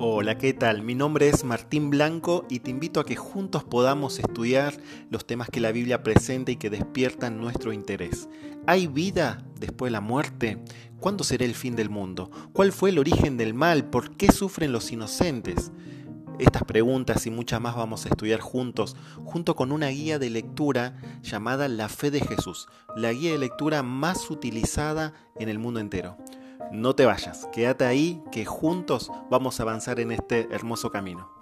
Hola, ¿qué tal? Mi nombre es Martín Blanco y te invito a que juntos podamos estudiar los temas que la Biblia presenta y que despiertan nuestro interés. ¿Hay vida después de la muerte? ¿Cuándo será el fin del mundo? ¿Cuál fue el origen del mal? ¿Por qué sufren los inocentes? Estas preguntas y muchas más vamos a estudiar juntos, junto con una guía de lectura llamada La Fe de Jesús, la guía de lectura más utilizada en el mundo entero. No te vayas, quédate ahí que juntos vamos a avanzar en este hermoso camino.